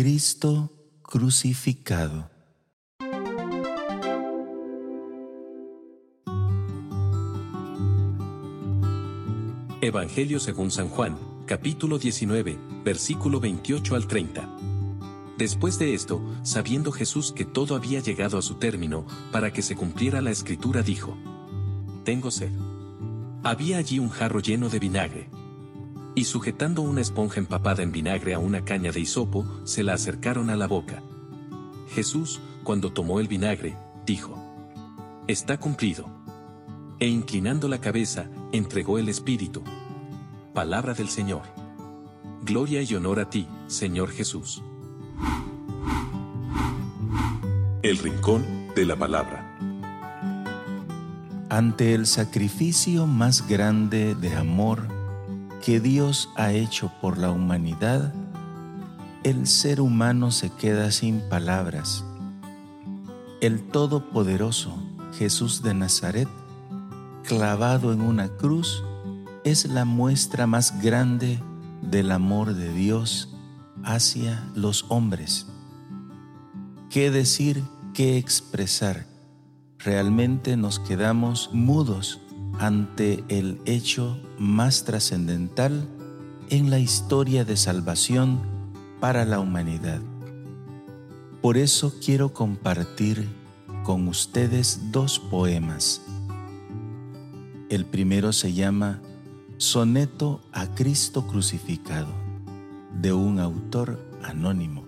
Cristo crucificado. Evangelio según San Juan, capítulo 19, versículo 28 al 30. Después de esto, sabiendo Jesús que todo había llegado a su término, para que se cumpliera la escritura, dijo, Tengo sed. Había allí un jarro lleno de vinagre. Y sujetando una esponja empapada en vinagre a una caña de hisopo, se la acercaron a la boca. Jesús, cuando tomó el vinagre, dijo, Está cumplido. E inclinando la cabeza, entregó el Espíritu. Palabra del Señor. Gloria y honor a ti, Señor Jesús. El Rincón de la Palabra. Ante el sacrificio más grande de amor que Dios ha hecho por la humanidad, el ser humano se queda sin palabras. El Todopoderoso Jesús de Nazaret, clavado en una cruz, es la muestra más grande del amor de Dios hacia los hombres. ¿Qué decir, qué expresar? Realmente nos quedamos mudos ante el hecho más trascendental en la historia de salvación para la humanidad. Por eso quiero compartir con ustedes dos poemas. El primero se llama Soneto a Cristo crucificado, de un autor anónimo.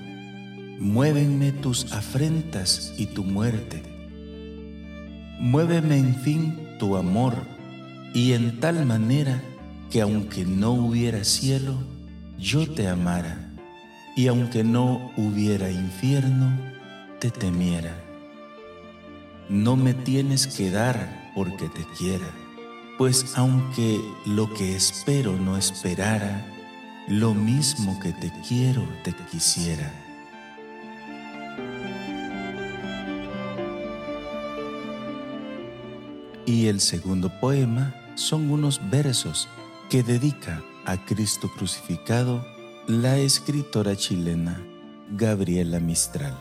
muévenme tus afrentas y tu muerte. Muéveme en fin tu amor, y en tal manera que aunque no hubiera cielo, yo te amara, y aunque no hubiera infierno, te temiera. No me tienes que dar porque te quiera, pues aunque lo que espero no esperara, lo mismo que te quiero te quisiera. Y el segundo poema son unos versos que dedica a Cristo crucificado la escritora chilena Gabriela Mistral.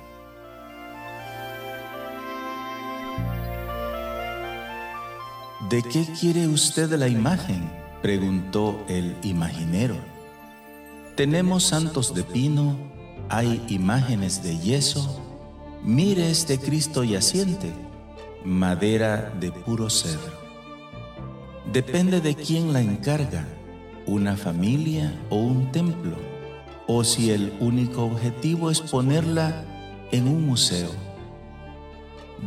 ¿De qué quiere usted la imagen? preguntó el imaginero. Tenemos santos de pino, hay imágenes de yeso, mire este Cristo yaciente madera de puro cedro. Depende de quién la encarga, una familia o un templo, o si el único objetivo es ponerla en un museo.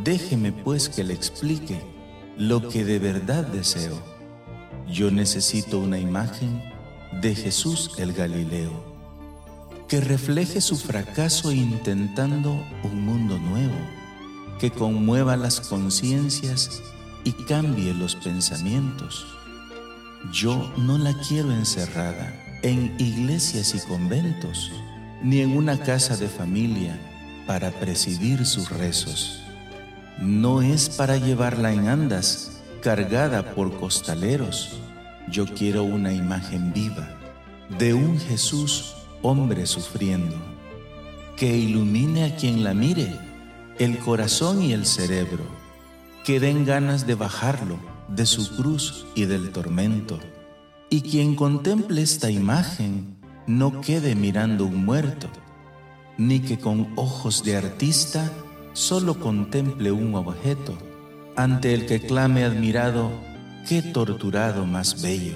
Déjeme pues que le explique lo que de verdad deseo. Yo necesito una imagen de Jesús el Galileo, que refleje su fracaso intentando un mundo nuevo que conmueva las conciencias y cambie los pensamientos. Yo no la quiero encerrada en iglesias y conventos, ni en una casa de familia para presidir sus rezos. No es para llevarla en andas, cargada por costaleros. Yo quiero una imagen viva de un Jesús hombre sufriendo, que ilumine a quien la mire el corazón y el cerebro, que den ganas de bajarlo de su cruz y del tormento. Y quien contemple esta imagen no quede mirando un muerto, ni que con ojos de artista solo contemple un objeto, ante el que clame admirado, qué torturado más bello.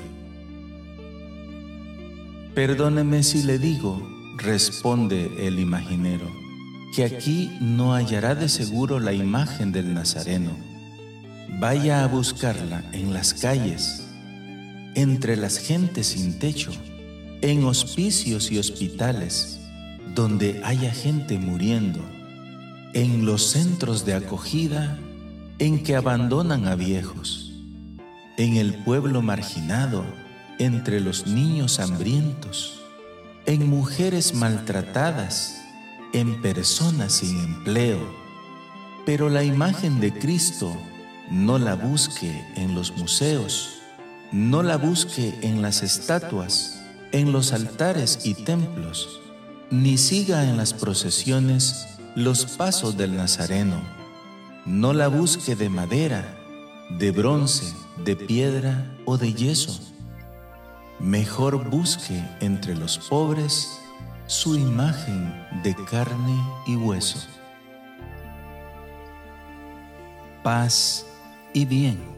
Perdóneme si le digo, responde el imaginero que aquí no hallará de seguro la imagen del Nazareno. Vaya a buscarla en las calles. entre las gentes sin techo, en hospicios y hospitales, donde haya gente muriendo, en los centros de acogida en que abandonan a viejos, en el pueblo marginado, entre los niños hambrientos, en mujeres maltratadas, en personas sin empleo. Pero la imagen de Cristo no la busque en los museos, no la busque en las estatuas, en los altares y templos, ni siga en las procesiones los pasos del Nazareno. No la busque de madera, de bronce, de piedra o de yeso. Mejor busque entre los pobres su imagen de carne y hueso. Paz y bien.